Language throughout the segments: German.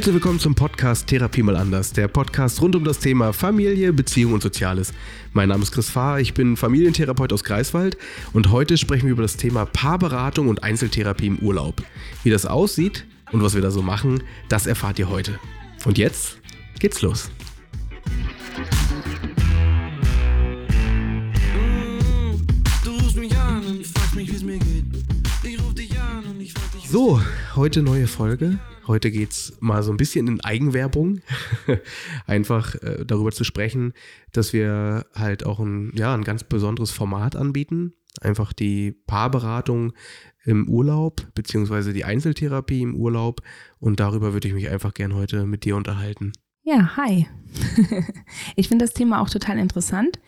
Herzlich willkommen zum Podcast Therapie mal anders, der Podcast rund um das Thema Familie, Beziehung und Soziales. Mein Name ist Chris Fahr, ich bin Familientherapeut aus Greifswald und heute sprechen wir über das Thema Paarberatung und Einzeltherapie im Urlaub. Wie das aussieht und was wir da so machen, das erfahrt ihr heute. Und jetzt geht's los. So, heute neue Folge. Heute geht es mal so ein bisschen in Eigenwerbung. Einfach äh, darüber zu sprechen, dass wir halt auch ein, ja, ein ganz besonderes Format anbieten. Einfach die Paarberatung im Urlaub, beziehungsweise die Einzeltherapie im Urlaub. Und darüber würde ich mich einfach gern heute mit dir unterhalten. Ja, hi. ich finde das Thema auch total interessant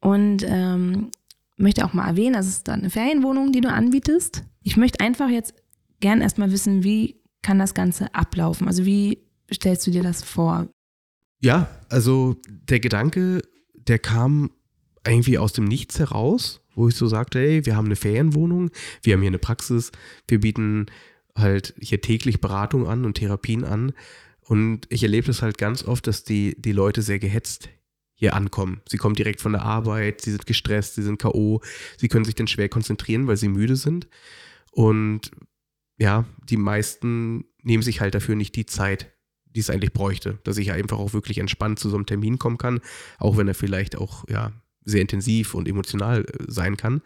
und ähm, möchte auch mal erwähnen, das ist dann eine Ferienwohnung, die du anbietest. Ich möchte einfach jetzt gern erstmal wissen, wie kann das Ganze ablaufen? Also wie stellst du dir das vor? Ja, also der Gedanke, der kam irgendwie aus dem Nichts heraus, wo ich so sagte, hey, wir haben eine Ferienwohnung, wir haben hier eine Praxis, wir bieten halt hier täglich Beratung an und Therapien an. Und ich erlebe das halt ganz oft, dass die, die Leute sehr gehetzt hier ankommen. Sie kommen direkt von der Arbeit, sie sind gestresst, sie sind K.O., sie können sich dann schwer konzentrieren, weil sie müde sind. Und ja, die meisten nehmen sich halt dafür nicht die Zeit, die es eigentlich bräuchte, dass ich einfach auch wirklich entspannt zu so einem Termin kommen kann, auch wenn er vielleicht auch ja sehr intensiv und emotional äh, sein kann.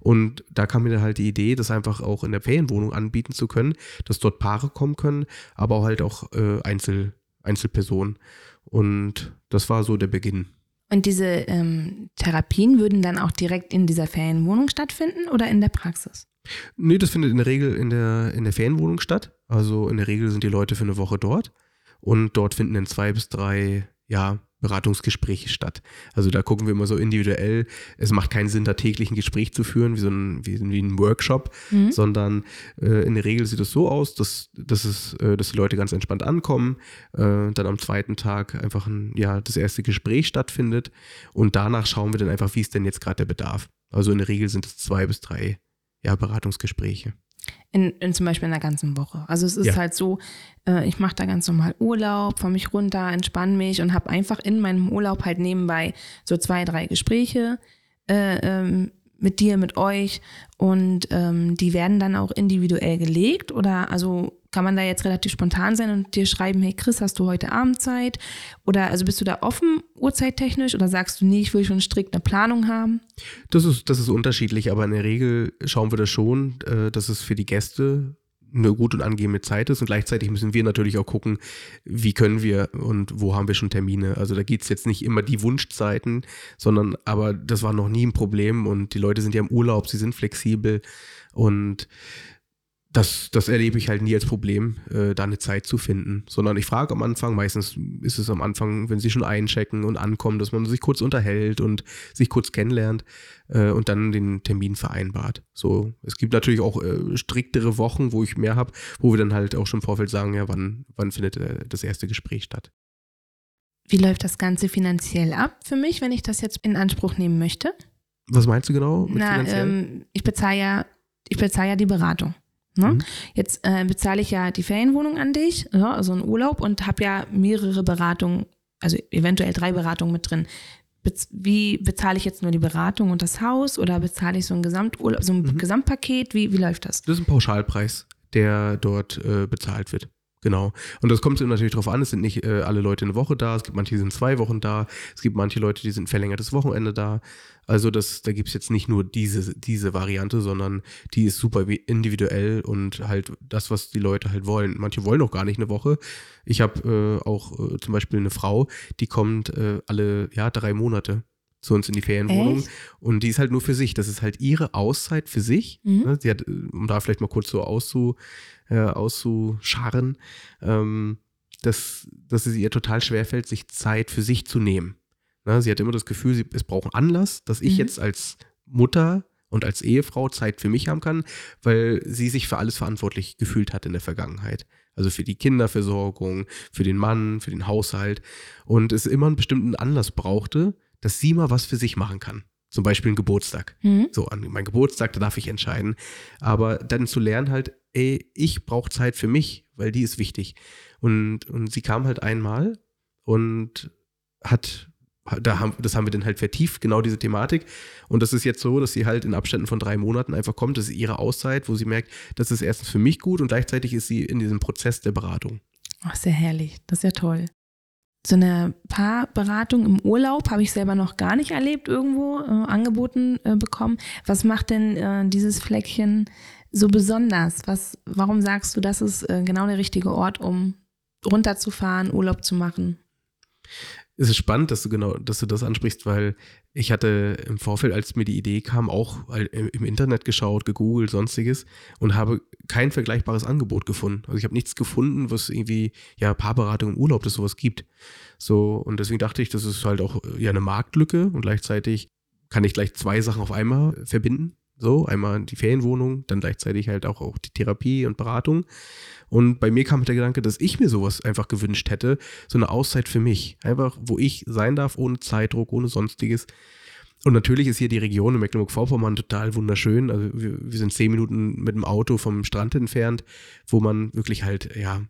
Und da kam mir dann halt die Idee, das einfach auch in der Ferienwohnung anbieten zu können, dass dort Paare kommen können, aber halt auch äh, Einzel, Einzelpersonen. Und das war so der Beginn. Und diese ähm, Therapien würden dann auch direkt in dieser Ferienwohnung stattfinden oder in der Praxis? Nee, das findet in der Regel in der, in der Ferienwohnung statt. Also in der Regel sind die Leute für eine Woche dort und dort finden dann zwei bis drei, ja, Beratungsgespräche statt. Also da gucken wir immer so individuell. Es macht keinen Sinn, da täglich ein Gespräch zu führen, wie so ein, wie, wie ein Workshop, mhm. sondern äh, in der Regel sieht es so aus, dass, dass, es, äh, dass die Leute ganz entspannt ankommen, äh, dann am zweiten Tag einfach ein, ja, das erste Gespräch stattfindet und danach schauen wir dann einfach, wie ist denn jetzt gerade der Bedarf. Also in der Regel sind es zwei bis drei ja, Beratungsgespräche. In, in, zum Beispiel in der ganzen Woche. Also es ist ja. halt so, äh, ich mache da ganz normal Urlaub, fahre mich runter, entspanne mich und habe einfach in meinem Urlaub halt nebenbei so zwei, drei Gespräche äh, ähm, mit dir, mit euch und ähm, die werden dann auch individuell gelegt oder also kann man da jetzt relativ spontan sein und dir schreiben, hey Chris, hast du heute Abend Zeit? Oder also bist du da offen, uhrzeittechnisch, oder sagst du, nee, ich will schon strikt eine Planung haben? Das ist, das ist unterschiedlich, aber in der Regel schauen wir das schon, äh, dass es für die Gäste eine gute und angenehme Zeit ist. Und gleichzeitig müssen wir natürlich auch gucken, wie können wir und wo haben wir schon Termine. Also da geht es jetzt nicht immer die Wunschzeiten, sondern aber das war noch nie ein Problem. Und die Leute sind ja im Urlaub, sie sind flexibel. Und das, das erlebe ich halt nie als Problem, äh, da eine Zeit zu finden, sondern ich frage am Anfang, meistens ist es am Anfang, wenn sie schon einchecken und ankommen, dass man sich kurz unterhält und sich kurz kennenlernt äh, und dann den Termin vereinbart. So, es gibt natürlich auch äh, striktere Wochen, wo ich mehr habe, wo wir dann halt auch schon im Vorfeld sagen, ja, wann, wann findet äh, das erste Gespräch statt. Wie läuft das Ganze finanziell ab für mich, wenn ich das jetzt in Anspruch nehmen möchte? Was meinst du genau? Na, ähm, ich bezahle ja, ich bezahle ja die Beratung. Ne? Mhm. Jetzt äh, bezahle ich ja die Ferienwohnung an dich, ja, also einen Urlaub und habe ja mehrere Beratungen, also eventuell drei Beratungen mit drin. Bez wie bezahle ich jetzt nur die Beratung und das Haus oder bezahle ich so ein Gesamturlaub, so ein mhm. Gesamtpaket? Wie, wie läuft das? Das ist ein Pauschalpreis, der dort äh, bezahlt wird. Genau. Und das kommt natürlich darauf an, es sind nicht äh, alle Leute eine Woche da, es gibt manche, die sind zwei Wochen da, es gibt manche Leute, die sind verlängertes Wochenende da. Also das, da gibt es jetzt nicht nur diese, diese Variante, sondern die ist super individuell und halt das, was die Leute halt wollen. Manche wollen auch gar nicht eine Woche. Ich habe äh, auch äh, zum Beispiel eine Frau, die kommt äh, alle ja, drei Monate zu uns in die Ferienwohnung. Echt? Und die ist halt nur für sich. Das ist halt ihre Auszeit für sich. Mhm. Ne? Sie hat, um da vielleicht mal kurz so auszu, äh, auszuscharren, ähm, dass, dass es ihr total schwerfällt, sich Zeit für sich zu nehmen. Na, sie hat immer das Gefühl, sie, es braucht einen Anlass, dass ich mhm. jetzt als Mutter und als Ehefrau Zeit für mich haben kann, weil sie sich für alles verantwortlich gefühlt hat in der Vergangenheit. Also für die Kinderversorgung, für den Mann, für den Haushalt. Und es immer einen bestimmten Anlass brauchte, dass sie mal was für sich machen kann. Zum Beispiel ein Geburtstag. Mhm. So, an meinem Geburtstag, da darf ich entscheiden. Aber dann zu lernen halt, ey, ich brauche Zeit für mich, weil die ist wichtig. Und, und sie kam halt einmal und hat da haben, das haben wir dann halt vertieft, genau diese Thematik. Und das ist jetzt so, dass sie halt in Abständen von drei Monaten einfach kommt. Das ist ihre Auszeit, wo sie merkt, das ist erstens für mich gut und gleichzeitig ist sie in diesem Prozess der Beratung. Ach, sehr herrlich. Das ist ja toll. So eine Paarberatung im Urlaub habe ich selber noch gar nicht erlebt, irgendwo äh, angeboten äh, bekommen. Was macht denn äh, dieses Fleckchen so besonders? Was, warum sagst du, das ist äh, genau der richtige Ort, um runterzufahren, Urlaub zu machen? Es ist spannend, dass du genau, dass du das ansprichst, weil ich hatte im Vorfeld, als mir die Idee kam, auch im Internet geschaut, gegoogelt, sonstiges und habe kein vergleichbares Angebot gefunden. Also ich habe nichts gefunden, was irgendwie, ja, Paarberatung im Urlaub, das sowas gibt. So, und deswegen dachte ich, das ist halt auch ja eine Marktlücke und gleichzeitig kann ich gleich zwei Sachen auf einmal verbinden. So, einmal die Ferienwohnung, dann gleichzeitig halt auch, auch die Therapie und Beratung. Und bei mir kam der Gedanke, dass ich mir sowas einfach gewünscht hätte, so eine Auszeit für mich. Einfach, wo ich sein darf, ohne Zeitdruck, ohne sonstiges. Und natürlich ist hier die Region in Mecklenburg-Vorpommern total wunderschön. Also wir, wir, sind zehn Minuten mit dem Auto vom Strand entfernt, wo man wirklich halt, ja,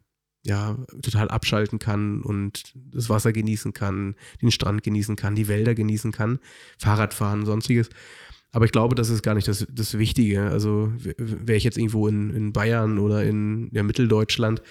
ja, total abschalten kann und das Wasser genießen kann, den Strand genießen kann, die Wälder genießen kann, Fahrradfahren, sonstiges. Aber ich glaube, das ist gar nicht das, das Wichtige. Also wäre ich jetzt irgendwo in, in Bayern oder in ja, Mitteldeutschland,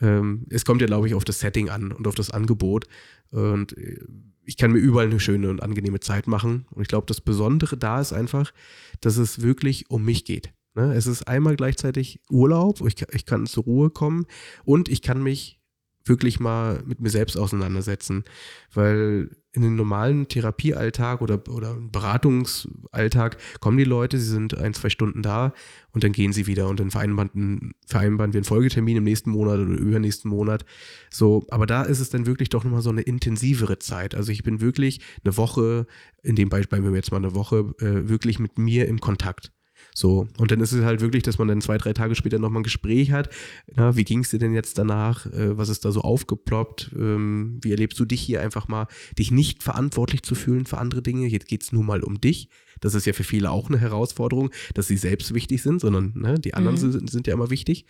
ähm, es kommt ja, glaube ich, auf das Setting an und auf das Angebot. Und äh, ich kann mir überall eine schöne und angenehme Zeit machen. Und ich glaube, das Besondere da ist einfach, dass es wirklich um mich geht. Ne? Es ist einmal gleichzeitig Urlaub, ich, ich kann zur Ruhe kommen und ich kann mich wirklich mal mit mir selbst auseinandersetzen. Weil in den normalen Therapiealltag oder, oder Beratungsalltag kommen die Leute, sie sind ein, zwei Stunden da und dann gehen sie wieder und dann vereinbaren, vereinbaren wir einen Folgetermin im nächsten Monat oder übernächsten Monat. So, aber da ist es dann wirklich doch nochmal so eine intensivere Zeit. Also ich bin wirklich eine Woche, in dem Beispiel wir jetzt mal eine Woche, äh, wirklich mit mir im Kontakt. So, und dann ist es halt wirklich, dass man dann zwei, drei Tage später nochmal ein Gespräch hat. Na, wie ging es dir denn jetzt danach? Äh, was ist da so aufgeploppt? Ähm, wie erlebst du dich hier einfach mal, dich nicht verantwortlich zu fühlen für andere Dinge? Jetzt geht es nur mal um dich. Das ist ja für viele auch eine Herausforderung, dass sie selbst wichtig sind, sondern ne, die anderen mhm. sind, sind ja immer wichtig.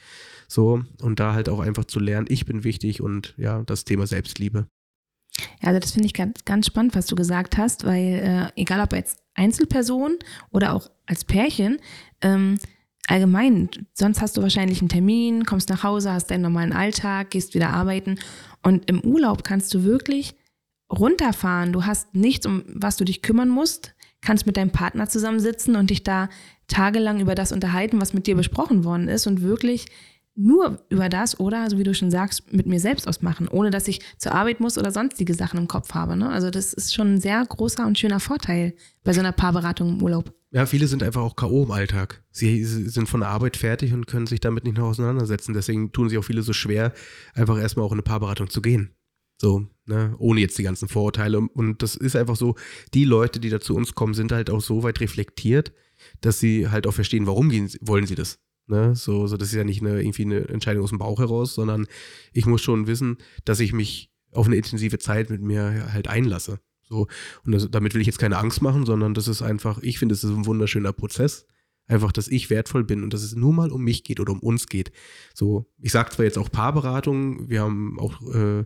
So, und da halt auch einfach zu lernen, ich bin wichtig und ja, das Thema Selbstliebe. Ja, also das finde ich ganz, ganz spannend, was du gesagt hast, weil äh, egal ob jetzt Einzelperson oder auch als Pärchen, ähm, allgemein, sonst hast du wahrscheinlich einen Termin, kommst nach Hause, hast deinen normalen Alltag, gehst wieder arbeiten und im Urlaub kannst du wirklich runterfahren. Du hast nichts, um was du dich kümmern musst, kannst mit deinem Partner zusammensitzen und dich da tagelang über das unterhalten, was mit dir besprochen worden ist und wirklich nur über das oder, so wie du schon sagst, mit mir selbst ausmachen, ohne dass ich zur Arbeit muss oder sonstige Sachen im Kopf habe. Ne? Also das ist schon ein sehr großer und schöner Vorteil bei so einer Paarberatung im Urlaub. Ja, viele sind einfach auch K.O. im Alltag. Sie sind von der Arbeit fertig und können sich damit nicht noch auseinandersetzen. Deswegen tun sich auch viele so schwer, einfach erstmal auch in eine Paarberatung zu gehen. So, ne, ohne jetzt die ganzen Vorurteile. Und das ist einfach so, die Leute, die da zu uns kommen, sind halt auch so weit reflektiert, dass sie halt auch verstehen, warum gehen, wollen sie das. Ne? So, so, das ist ja nicht eine, irgendwie eine Entscheidung aus dem Bauch heraus, sondern ich muss schon wissen, dass ich mich auf eine intensive Zeit mit mir halt einlasse. So, und das, damit will ich jetzt keine Angst machen, sondern das ist einfach, ich finde, es ist ein wunderschöner Prozess. Einfach, dass ich wertvoll bin und dass es nur mal um mich geht oder um uns geht. So, ich sage zwar jetzt auch Paarberatung, wir haben auch äh,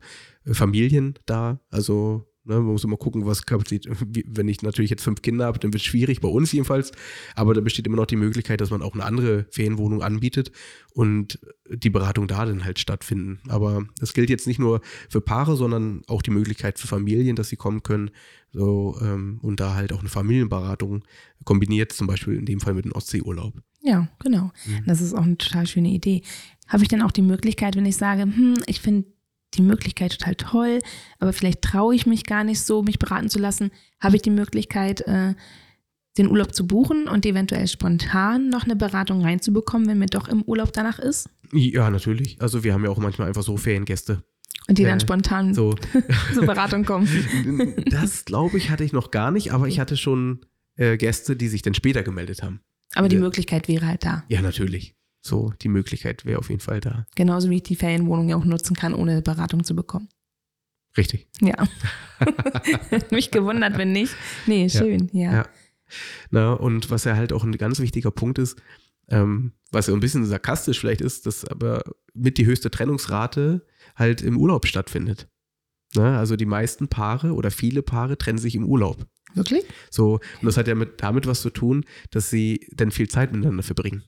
Familien da, also Ne, man muss immer gucken, was Kapazität. Wenn ich natürlich jetzt fünf Kinder habe, dann wird es schwierig, bei uns jedenfalls. Aber da besteht immer noch die Möglichkeit, dass man auch eine andere Ferienwohnung anbietet und die Beratung da dann halt stattfinden. Aber das gilt jetzt nicht nur für Paare, sondern auch die Möglichkeit für Familien, dass sie kommen können. So, ähm, und da halt auch eine Familienberatung kombiniert, zum Beispiel in dem Fall mit dem Ostseeurlaub. Ja, genau. Mhm. Das ist auch eine total schöne Idee. Habe ich dann auch die Möglichkeit, wenn ich sage, hm, ich finde die Möglichkeit total toll, aber vielleicht traue ich mich gar nicht so, mich beraten zu lassen, habe ich die Möglichkeit, äh, den Urlaub zu buchen und eventuell spontan noch eine Beratung reinzubekommen, wenn mir doch im Urlaub danach ist? Ja, natürlich. Also wir haben ja auch manchmal einfach so Feriengäste. Und die dann äh, spontan so. zur Beratung kommen. Das, glaube ich, hatte ich noch gar nicht, aber ich hatte schon äh, Gäste, die sich dann später gemeldet haben. Aber die Möglichkeit wäre halt da. Ja, natürlich. So, die Möglichkeit wäre auf jeden Fall da. Genauso wie ich die Ferienwohnung ja auch nutzen kann, ohne Beratung zu bekommen. Richtig. Ja. Mich gewundert, wenn nicht. Nee, schön, ja. ja. Na, und was ja halt auch ein ganz wichtiger Punkt ist, ähm, was ja ein bisschen sarkastisch vielleicht ist, dass aber mit die höchste Trennungsrate halt im Urlaub stattfindet. Na, also die meisten Paare oder viele Paare trennen sich im Urlaub. Wirklich? So, und das hat ja mit, damit was zu tun, dass sie dann viel Zeit miteinander verbringen.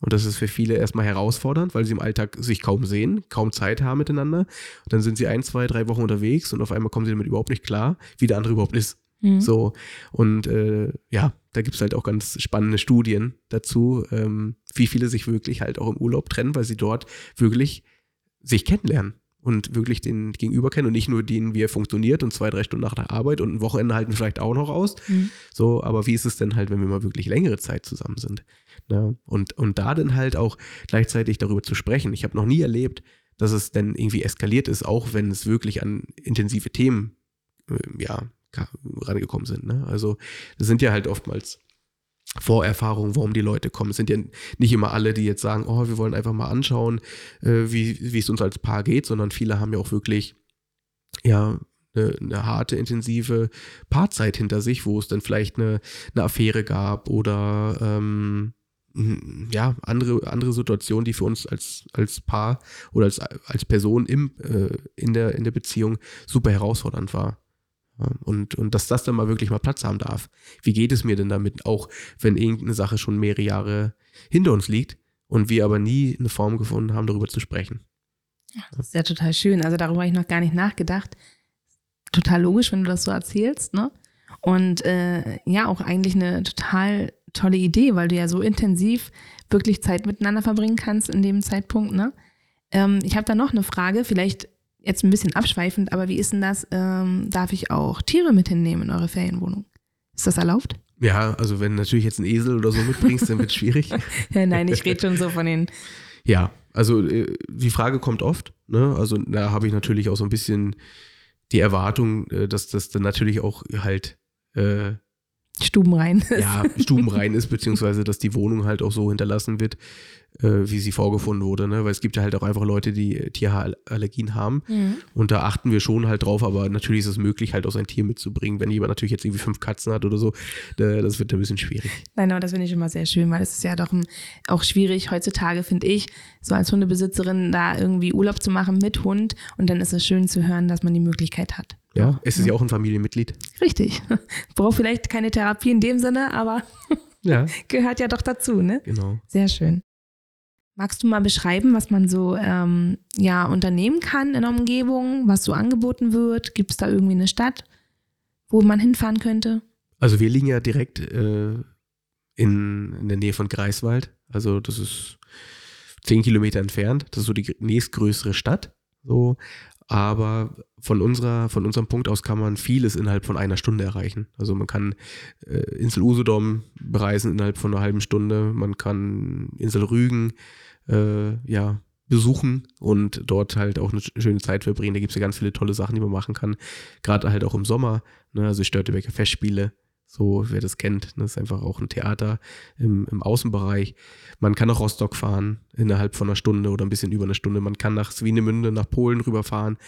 Und das ist für viele erstmal herausfordernd, weil sie im Alltag sich kaum sehen, kaum Zeit haben miteinander. Und dann sind sie ein, zwei, drei Wochen unterwegs und auf einmal kommen sie damit überhaupt nicht klar, wie der andere überhaupt ist. Mhm. So, und äh, ja, da gibt es halt auch ganz spannende Studien dazu, ähm, wie viele sich wirklich halt auch im Urlaub trennen, weil sie dort wirklich sich kennenlernen und wirklich den Gegenüber kennen und nicht nur den, wie er funktioniert und zwei, drei Stunden nach der Arbeit und ein Wochenende halten vielleicht auch noch aus. Mhm. So, aber wie ist es denn halt, wenn wir mal wirklich längere Zeit zusammen sind? Ne? Und, und da dann halt auch gleichzeitig darüber zu sprechen. Ich habe noch nie erlebt, dass es dann irgendwie eskaliert ist, auch wenn es wirklich an intensive Themen äh, ja, rangekommen sind. Ne? Also das sind ja halt oftmals Vorerfahrungen, warum die Leute kommen. Es sind ja nicht immer alle, die jetzt sagen, oh, wir wollen einfach mal anschauen, äh, wie, wie es uns als Paar geht, sondern viele haben ja auch wirklich ja eine, eine, harte, intensive Paarzeit hinter sich, wo es dann vielleicht eine, eine Affäre gab oder ähm, ja, andere, andere Situationen, die für uns als, als Paar oder als, als Person im, äh, in, der, in der Beziehung super herausfordernd war. Und, und dass das dann mal wirklich mal Platz haben darf. Wie geht es mir denn damit, auch wenn irgendeine Sache schon mehrere Jahre hinter uns liegt und wir aber nie eine Form gefunden haben, darüber zu sprechen? Das ist ja total schön. Also darüber habe ich noch gar nicht nachgedacht. Total logisch, wenn du das so erzählst, ne? Und äh, ja, auch eigentlich eine total tolle Idee, weil du ja so intensiv wirklich Zeit miteinander verbringen kannst in dem Zeitpunkt. Ne? Ähm, ich habe da noch eine Frage, vielleicht jetzt ein bisschen abschweifend, aber wie ist denn das? Ähm, darf ich auch Tiere mit hinnehmen in eure Ferienwohnung? Ist das erlaubt? Ja, also wenn natürlich jetzt ein Esel oder so mitbringst, dann wird es schwierig. nein, ich rede schon so von den. Ja, also äh, die Frage kommt oft. Ne? Also da habe ich natürlich auch so ein bisschen die Erwartung, äh, dass das dann natürlich auch halt äh, stubenrein ist. Ja, stubenrein ist, beziehungsweise dass die Wohnung halt auch so hinterlassen wird, äh, wie sie vorgefunden wurde. Ne? Weil es gibt ja halt auch einfach Leute, die Tierallergien haben. Mhm. Und da achten wir schon halt drauf, aber natürlich ist es möglich, halt auch sein Tier mitzubringen. Wenn jemand natürlich jetzt irgendwie fünf Katzen hat oder so, das wird ein bisschen schwierig. Nein, aber das finde ich immer sehr schön, weil es ist ja doch auch schwierig heutzutage, finde ich, so als Hundebesitzerin da irgendwie Urlaub zu machen mit Hund. Und dann ist es schön zu hören, dass man die Möglichkeit hat. Ja, es ist ja auch ein Familienmitglied. Richtig. Braucht vielleicht keine Therapie in dem Sinne, aber ja. gehört ja doch dazu, ne? Genau. Sehr schön. Magst du mal beschreiben, was man so ähm, ja, unternehmen kann in der Umgebung, was so angeboten wird? Gibt es da irgendwie eine Stadt, wo man hinfahren könnte? Also wir liegen ja direkt äh, in, in der Nähe von Greifswald. Also das ist zehn Kilometer entfernt. Das ist so die nächstgrößere Stadt. So. Aber von, unserer, von unserem Punkt aus kann man vieles innerhalb von einer Stunde erreichen. Also man kann äh, Insel Usedom bereisen innerhalb von einer halben Stunde. Man kann Insel Rügen äh, ja, besuchen und dort halt auch eine schöne Zeit verbringen. Da gibt es ja ganz viele tolle Sachen, die man machen kann. Gerade halt auch im Sommer. Ne? Also Störtebecker Festspiele. So, wer das kennt, das ne, ist einfach auch ein Theater im, im Außenbereich. Man kann nach Rostock fahren innerhalb von einer Stunde oder ein bisschen über einer Stunde. Man kann nach Swinemünde, nach Polen rüberfahren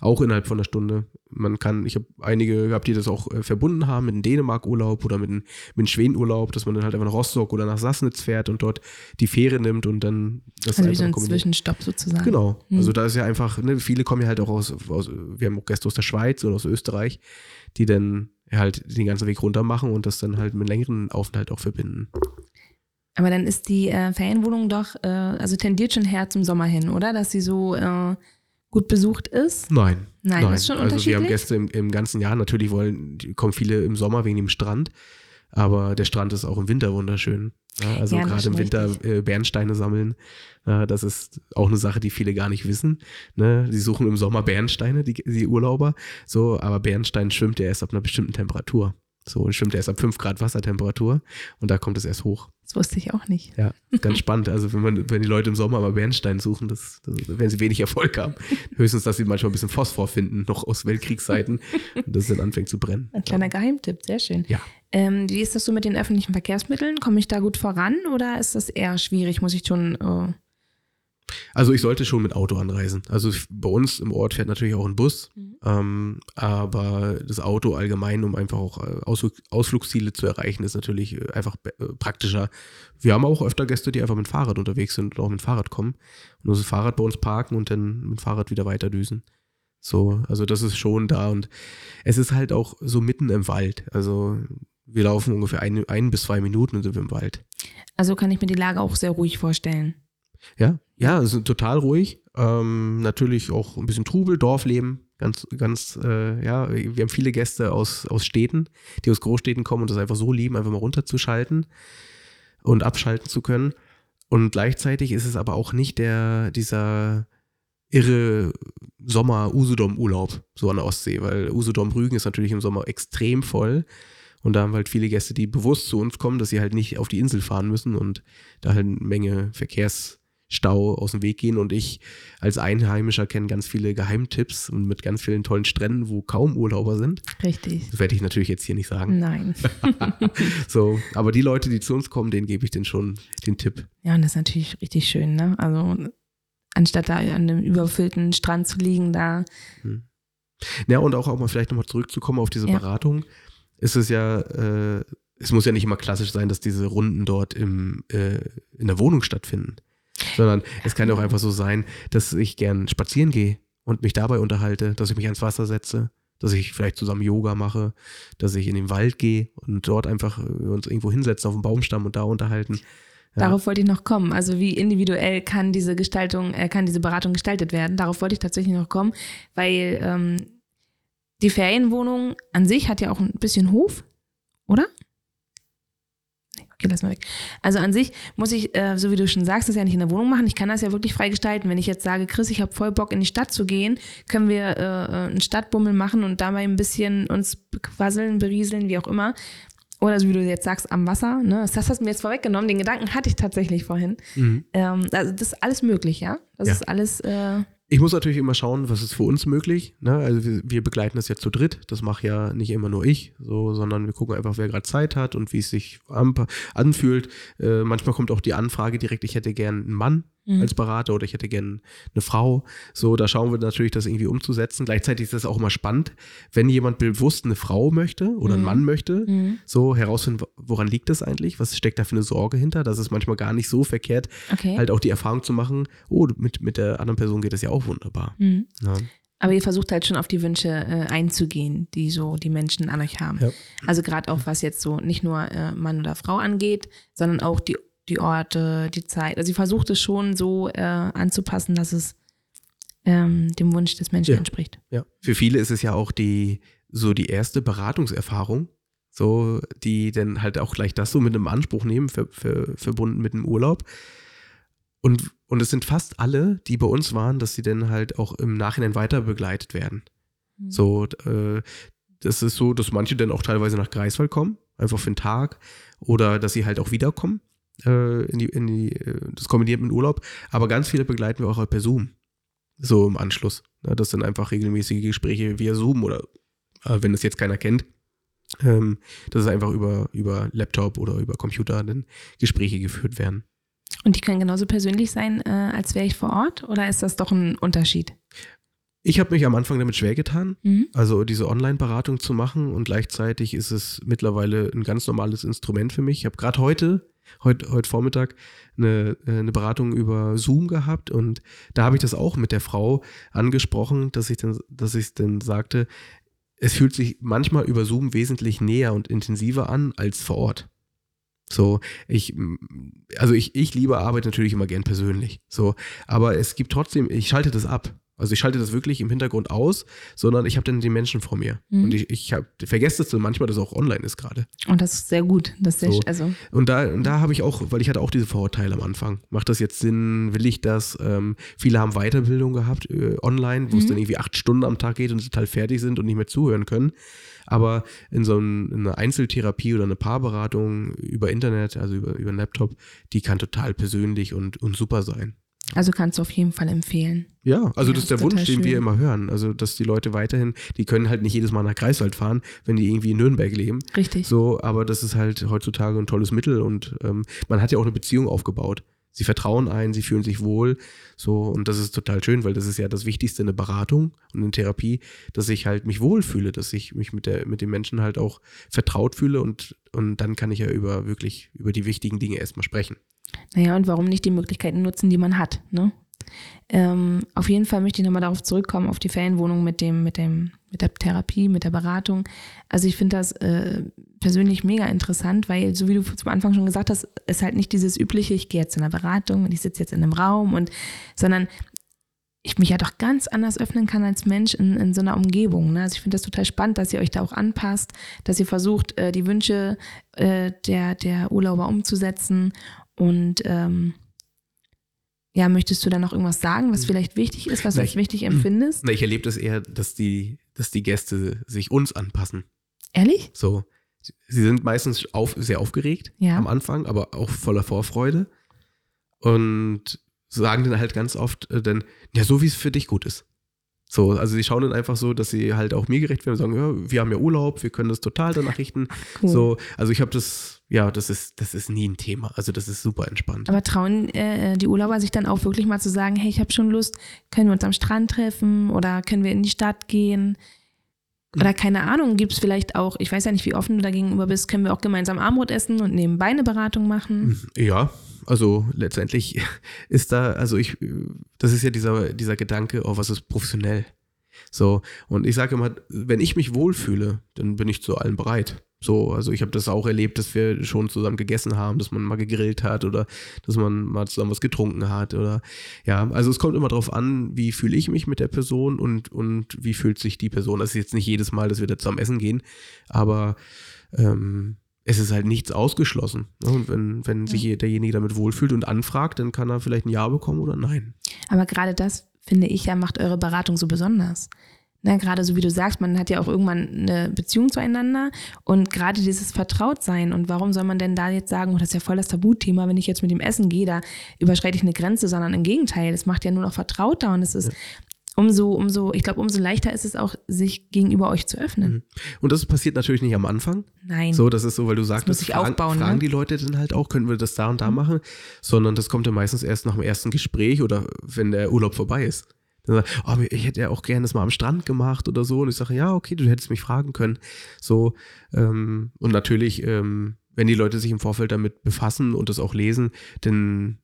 auch innerhalb von einer Stunde. Man kann, ich habe einige gehabt, die das auch äh, verbunden haben mit einem Dänemark-Urlaub oder mit einem, mit einem Schweden-Urlaub, dass man dann halt einfach nach Rostock oder nach Sassnitz fährt und dort die Fähre nimmt und dann das Also wie so ein Zwischenstopp sozusagen. Genau. Mhm. Also da ist ja einfach, ne, viele kommen ja halt auch aus, aus, wir haben auch Gäste aus der Schweiz oder aus Österreich, die dann halt den ganzen Weg runter machen und das dann halt mit längeren Aufenthalt auch verbinden. Aber dann ist die äh, Ferienwohnung doch, äh, also tendiert schon her zum Sommer hin, oder? Dass sie so äh, gut besucht ist? Nein. Nein, Nein. ist schon Also wir haben Gäste im, im, ganzen Jahr. Natürlich wollen, kommen viele im Sommer wegen dem Strand, aber der Strand ist auch im Winter wunderschön. Ja, also ja, gerade im Winter äh, Bernsteine sammeln, äh, das ist auch eine Sache, die viele gar nicht wissen. Ne? Die suchen im Sommer Bernsteine, die, die Urlauber. So, aber Bernstein schwimmt ja erst ab einer bestimmten Temperatur. So schwimmt er erst ab 5 Grad Wassertemperatur und da kommt es erst hoch. Das wusste ich auch nicht. Ja, ganz spannend. Also wenn man, wenn die Leute im Sommer mal Bernstein suchen, das, das werden sie wenig Erfolg haben. Höchstens, dass sie manchmal ein bisschen Phosphor finden, noch aus Weltkriegszeiten und das dann anfängt zu brennen. Ein kleiner Geheimtipp, sehr schön. Ja. Ähm, wie ist das so mit den öffentlichen Verkehrsmitteln? Komme ich da gut voran oder ist das eher schwierig? Muss ich schon äh Also ich sollte schon mit Auto anreisen. Also bei uns im Ort fährt natürlich auch ein Bus, mhm. ähm, aber das Auto allgemein, um einfach auch äh, Ausflug, Ausflugsziele zu erreichen, ist natürlich äh, einfach äh, praktischer. Wir haben auch öfter Gäste, die einfach mit Fahrrad unterwegs sind und auch mit Fahrrad kommen und das Fahrrad bei uns parken und dann mit Fahrrad wieder weiterdüsen. So, also das ist schon da und es ist halt auch so mitten im Wald. Also wir laufen ungefähr ein, ein bis zwei Minuten und sind wir im Wald. Also kann ich mir die Lage auch sehr ruhig vorstellen. Ja, ja, es ist total ruhig. Ähm, natürlich auch ein bisschen Trubel, Dorfleben. Ganz, ganz, äh, ja, wir haben viele Gäste aus, aus Städten, die aus Großstädten kommen und das einfach so lieben, einfach mal runterzuschalten und abschalten zu können. Und gleichzeitig ist es aber auch nicht der, dieser irre Sommer-Usedom-Urlaub so an der Ostsee, weil Usedom-Rügen ist natürlich im Sommer extrem voll. Und da haben halt viele Gäste, die bewusst zu uns kommen, dass sie halt nicht auf die Insel fahren müssen und da halt eine Menge Verkehrsstau aus dem Weg gehen. Und ich als Einheimischer kenne ganz viele Geheimtipps und mit ganz vielen tollen Stränden, wo kaum Urlauber sind. Richtig. Das werde ich natürlich jetzt hier nicht sagen. Nein. so, aber die Leute, die zu uns kommen, denen gebe ich den schon den Tipp. Ja, und das ist natürlich richtig schön, ne? Also anstatt da an einem überfüllten Strand zu liegen, da. Hm. Ja, und auch, auch mal vielleicht nochmal zurückzukommen auf diese ja. Beratung ist es ja, äh, es muss ja nicht immer klassisch sein, dass diese Runden dort im, äh, in der Wohnung stattfinden. Sondern es kann auch einfach so sein, dass ich gern spazieren gehe und mich dabei unterhalte, dass ich mich ans Wasser setze, dass ich vielleicht zusammen Yoga mache, dass ich in den Wald gehe und dort einfach äh, uns irgendwo hinsetzen auf den Baumstamm und da unterhalten. Ja. Darauf wollte ich noch kommen. Also wie individuell kann diese Gestaltung, äh, kann diese Beratung gestaltet werden? Darauf wollte ich tatsächlich noch kommen, weil ähm, die Ferienwohnung an sich hat ja auch ein bisschen Hof, oder? Okay, lass mal weg. Also an sich muss ich, äh, so wie du schon sagst, das ja nicht in der Wohnung machen. Ich kann das ja wirklich frei gestalten. Wenn ich jetzt sage, Chris, ich habe voll Bock in die Stadt zu gehen, können wir äh, äh einen Stadtbummel machen und dabei ein bisschen uns bequasseln, berieseln, wie auch immer. Oder so wie du jetzt sagst, am Wasser. Ne? Das hast du mir jetzt vorweggenommen. Den Gedanken hatte ich tatsächlich vorhin. Mhm. Ähm, also das ist alles möglich, ja? Das ja. ist alles. Äh, ich muss natürlich immer schauen, was ist für uns möglich. Ne? Also wir, wir, begleiten das ja zu dritt. Das mache ja nicht immer nur ich, so, sondern wir gucken einfach, wer gerade Zeit hat und wie es sich anfühlt. Äh, manchmal kommt auch die Anfrage direkt, ich hätte gern einen Mann mhm. als Berater oder ich hätte gerne eine Frau. So, da schauen wir natürlich, das irgendwie umzusetzen. Gleichzeitig ist das auch immer spannend, wenn jemand bewusst eine Frau möchte oder mhm. einen Mann möchte, mhm. so herausfinden, woran liegt das eigentlich? Was steckt da für eine Sorge hinter? Das ist manchmal gar nicht so verkehrt, okay. halt auch die Erfahrung zu machen, oh, mit, mit der anderen Person geht das ja auch wunderbar. Mhm. Ja. Aber ihr versucht halt schon auf die Wünsche äh, einzugehen, die so die Menschen an euch haben. Ja. Also gerade auch was jetzt so nicht nur äh, Mann oder Frau angeht, sondern auch die die Orte, die Zeit. Also sie versucht es schon so äh, anzupassen, dass es ähm, dem Wunsch des Menschen ja. entspricht. Ja, für viele ist es ja auch die so die erste Beratungserfahrung, so die dann halt auch gleich das so mit einem Anspruch nehmen, für, für, verbunden mit dem Urlaub. Und, und es sind fast alle, die bei uns waren, dass sie dann halt auch im Nachhinein weiter begleitet werden. Mhm. So, äh, das ist so, dass manche dann auch teilweise nach Greifswald kommen, einfach für einen Tag, oder dass sie halt auch wiederkommen äh, in die, in die, äh, das kombiniert mit Urlaub. Aber ganz viele begleiten wir auch halt per Zoom. So im Anschluss. Ja, das sind einfach regelmäßige Gespräche via Zoom oder äh, wenn das jetzt keiner kennt, ähm, dass es einfach über, über Laptop oder über Computer dann Gespräche geführt werden. Und die können genauso persönlich sein, äh, als wäre ich vor Ort? Oder ist das doch ein Unterschied? Ich habe mich am Anfang damit schwer getan, mhm. also diese Online-Beratung zu machen und gleichzeitig ist es mittlerweile ein ganz normales Instrument für mich. Ich habe gerade heute heute, heute Vormittag eine, äh, eine Beratung über Zoom gehabt und da habe ich das auch mit der Frau angesprochen, dass ich dann, dass dann sagte, es fühlt sich manchmal über Zoom wesentlich näher und intensiver an als vor Ort. So, ich, also ich, ich liebe Arbeit natürlich immer gern persönlich. So, aber es gibt trotzdem, ich schalte das ab. Also ich schalte das wirklich im Hintergrund aus, sondern ich habe dann die Menschen vor mir. Mhm. Und ich, ich hab, vergesse es manchmal, dass es auch online ist gerade. Und das ist sehr gut. Das sehr, so. also. Und da, und da habe ich auch, weil ich hatte auch diese Vorurteile am Anfang. Macht das jetzt Sinn? Will ich das? Ähm, viele haben Weiterbildung gehabt äh, online, wo mhm. es dann irgendwie acht Stunden am Tag geht und total fertig sind und nicht mehr zuhören können. Aber in so ein, in eine Einzeltherapie oder eine Paarberatung über Internet, also über, über einen Laptop, die kann total persönlich und, und super sein. Also kannst du auf jeden Fall empfehlen. Ja, also ja, das ist der Wunsch, den wir immer hören. Also, dass die Leute weiterhin, die können halt nicht jedes Mal nach Greifswald fahren, wenn die irgendwie in Nürnberg leben. Richtig. So, aber das ist halt heutzutage ein tolles Mittel und ähm, man hat ja auch eine Beziehung aufgebaut. Sie vertrauen ein, sie fühlen sich wohl. So, und das ist total schön, weil das ist ja das Wichtigste in der Beratung und in Therapie, dass ich halt mich wohlfühle, dass ich mich mit, der, mit den Menschen halt auch vertraut fühle und, und dann kann ich ja über wirklich über die wichtigen Dinge erstmal sprechen. Naja, und warum nicht die Möglichkeiten nutzen, die man hat, ne? Ähm, auf jeden Fall möchte ich nochmal darauf zurückkommen, auf die Ferienwohnung mit dem, mit dem, mit der Therapie, mit der Beratung. Also ich finde das äh, persönlich mega interessant, weil, so wie du zum Anfang schon gesagt hast, ist halt nicht dieses übliche, ich gehe jetzt zu einer Beratung und ich sitze jetzt in einem Raum und, sondern ich mich ja doch ganz anders öffnen kann als Mensch in, in so einer Umgebung. Ne? Also ich finde das total spannend, dass ihr euch da auch anpasst, dass ihr versucht, äh, die Wünsche äh, der, der Urlauber umzusetzen und ähm, ja, möchtest du da noch irgendwas sagen, was hm. vielleicht wichtig ist, was du als wichtig empfindest? Na, ich erlebe das eher, dass die, dass die Gäste sich uns anpassen. Ehrlich? So. Sie sind meistens auf, sehr aufgeregt ja. am Anfang, aber auch voller Vorfreude. Und sagen dann halt ganz oft, äh, dann, ja, so wie es für dich gut ist. So, also sie schauen dann einfach so, dass sie halt auch mir gerecht werden und sagen, ja, wir haben ja Urlaub, wir können das total danach richten. Cool. So, also ich habe das, ja, das ist, das ist nie ein Thema. Also das ist super entspannt. Aber trauen äh, die Urlauber sich dann auch wirklich mal zu sagen, hey, ich habe schon Lust, können wir uns am Strand treffen oder können wir in die Stadt gehen? Oder keine Ahnung, gibt es vielleicht auch, ich weiß ja nicht, wie offen du da gegenüber bist, können wir auch gemeinsam Armut essen und nebenbei eine Beratung machen? Ja, also letztendlich ist da, also ich, das ist ja dieser, dieser Gedanke, oh, was ist professionell? So, und ich sage immer, wenn ich mich wohlfühle, dann bin ich zu allem bereit. So, also ich habe das auch erlebt, dass wir schon zusammen gegessen haben, dass man mal gegrillt hat oder dass man mal zusammen was getrunken hat oder ja, also es kommt immer darauf an, wie fühle ich mich mit der Person und, und wie fühlt sich die Person. Das ist jetzt nicht jedes Mal, dass wir da zusammen essen gehen, aber ähm, es ist halt nichts ausgeschlossen. Ne? Und wenn, wenn sich ja. derjenige damit wohlfühlt und anfragt, dann kann er vielleicht ein Ja bekommen oder nein. Aber gerade das, finde ich, ja, macht eure Beratung so besonders. Ne, gerade so wie du sagst, man hat ja auch irgendwann eine Beziehung zueinander und gerade dieses Vertrautsein und warum soll man denn da jetzt sagen, oh, das ist ja voll das Tabuthema, wenn ich jetzt mit dem Essen gehe, da überschreite ich eine Grenze, sondern im Gegenteil, es macht ja nur noch vertrauter und es ist umso, umso, ich glaube, umso leichter ist es auch, sich gegenüber euch zu öffnen. Mhm. Und das passiert natürlich nicht am Anfang. Nein. So, das ist so, weil du sagst, das fragen, aufbauen, fragen ne? die Leute dann halt auch, können wir das da und da mhm. machen, sondern das kommt ja meistens erst nach dem ersten Gespräch oder wenn der Urlaub vorbei ist. Oh, ich hätte ja auch gerne das mal am Strand gemacht oder so. Und ich sage, ja, okay, du hättest mich fragen können. So, ähm, und natürlich, ähm, wenn die Leute sich im Vorfeld damit befassen und das auch lesen, dann,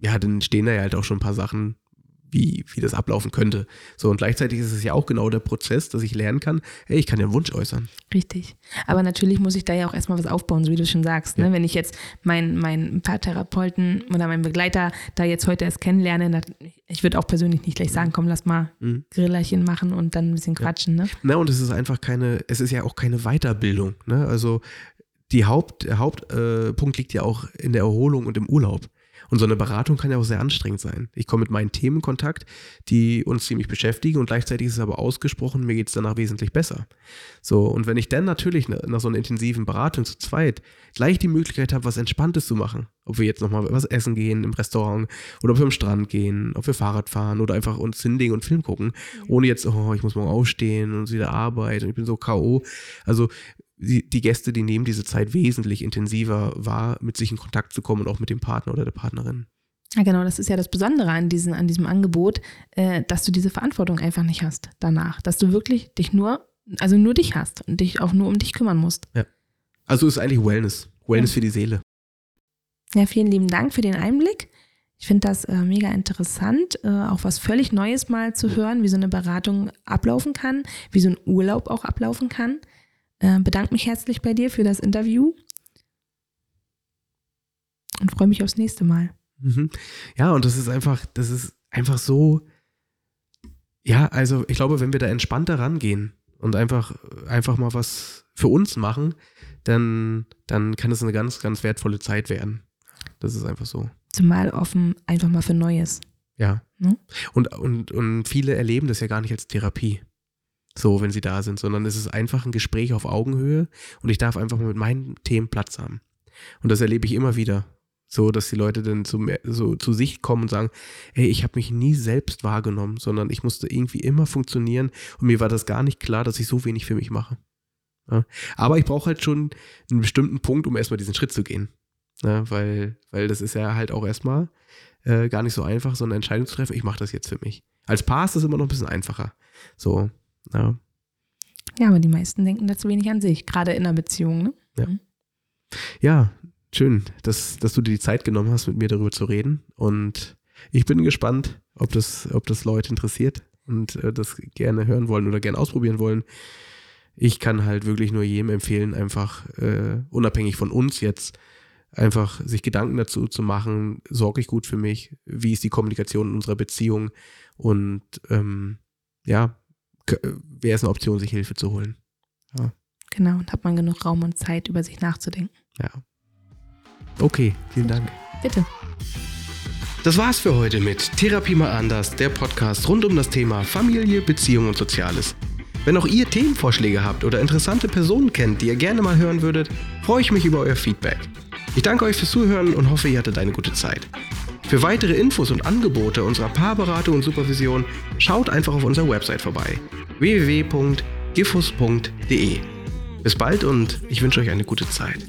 ja, dann stehen da ja halt auch schon ein paar Sachen, wie, wie das ablaufen könnte. So, und gleichzeitig ist es ja auch genau der Prozess, dass ich lernen kann, hey, ich kann ja einen Wunsch äußern. Richtig. Aber natürlich muss ich da ja auch erstmal was aufbauen, so wie du schon sagst. Ne? Ja. Ne? Wenn ich jetzt meinen mein Paartherapeuten oder meinen Begleiter da jetzt heute erst kennenlerne, ich würde auch persönlich nicht gleich sagen, komm, lass mal mhm. Grillerchen machen und dann ein bisschen quatschen. Ja. Ne? Na, und es ist einfach keine, es ist ja auch keine Weiterbildung. Ne? Also die Haupt, der Hauptpunkt äh, liegt ja auch in der Erholung und im Urlaub. Und so eine Beratung kann ja auch sehr anstrengend sein. Ich komme mit meinen Themen in Kontakt, die uns ziemlich beschäftigen und gleichzeitig ist es aber ausgesprochen, mir geht es danach wesentlich besser. So, und wenn ich dann natürlich nach so einer intensiven Beratung zu zweit gleich die Möglichkeit habe, was Entspanntes zu machen, ob wir jetzt nochmal was essen gehen im Restaurant oder ob wir am Strand gehen, ob wir Fahrrad fahren oder einfach uns hinlegen und Film gucken, ohne jetzt, oh, ich muss morgen aufstehen und wieder arbeiten und ich bin so K.O. Also die, die Gäste, die nehmen diese Zeit wesentlich intensiver wahr, mit sich in Kontakt zu kommen und auch mit dem Partner oder der Partnerin. Ja, genau, das ist ja das Besondere an, diesen, an diesem Angebot, äh, dass du diese Verantwortung einfach nicht hast danach. Dass du wirklich dich nur, also nur dich hast und dich auch nur um dich kümmern musst. Ja. Also ist eigentlich Wellness. Wellness ja. für die Seele. Ja, vielen lieben Dank für den Einblick. Ich finde das äh, mega interessant, äh, auch was völlig Neues mal zu hören, wie so eine Beratung ablaufen kann, wie so ein Urlaub auch ablaufen kann. Äh, bedanke mich herzlich bei dir für das Interview und freue mich aufs nächste Mal. Mhm. Ja, und das ist einfach, das ist einfach so, ja, also ich glaube, wenn wir da entspannter rangehen und einfach, einfach mal was für uns machen, dann, dann kann es eine ganz, ganz wertvolle Zeit werden. Das ist einfach so. Zumal offen einfach mal für Neues. Ja. Hm? Und, und, und viele erleben das ja gar nicht als Therapie so, wenn sie da sind, sondern es ist einfach ein Gespräch auf Augenhöhe und ich darf einfach mal mit meinen Themen Platz haben. Und das erlebe ich immer wieder. So, dass die Leute dann zu, so zu sich kommen und sagen, ey, ich habe mich nie selbst wahrgenommen, sondern ich musste irgendwie immer funktionieren und mir war das gar nicht klar, dass ich so wenig für mich mache. Ja? Aber ich brauche halt schon einen bestimmten Punkt, um erstmal diesen Schritt zu gehen. Ne? Weil, weil das ist ja halt auch erstmal äh, gar nicht so einfach, so eine Entscheidung zu treffen, ich mache das jetzt für mich. Als Paar ist das immer noch ein bisschen einfacher. So, ja. Ja, aber die meisten denken da zu wenig an sich, gerade in einer Beziehung, ne? Ja. Ja, schön, dass, dass du dir die Zeit genommen hast, mit mir darüber zu reden. Und ich bin gespannt, ob das, ob das Leute interessiert und äh, das gerne hören wollen oder gerne ausprobieren wollen. Ich kann halt wirklich nur jedem empfehlen, einfach äh, unabhängig von uns jetzt, einfach sich Gedanken dazu zu machen, sorge ich gut für mich, wie ist die Kommunikation in unserer Beziehung und ähm, ja, wäre es eine Option, sich Hilfe zu holen. Ja. Genau, und hat man genug Raum und Zeit, über sich nachzudenken. Ja. Okay, vielen Dank. Bitte. Das war's für heute mit Therapie mal anders, der Podcast rund um das Thema Familie, Beziehung und Soziales. Wenn auch ihr Themenvorschläge habt oder interessante Personen kennt, die ihr gerne mal hören würdet, freue ich mich über euer Feedback. Ich danke euch fürs Zuhören und hoffe, ihr hattet eine gute Zeit. Für weitere Infos und Angebote unserer Paarberatung und Supervision schaut einfach auf unserer Website vorbei www.gifus.de. Bis bald und ich wünsche euch eine gute Zeit.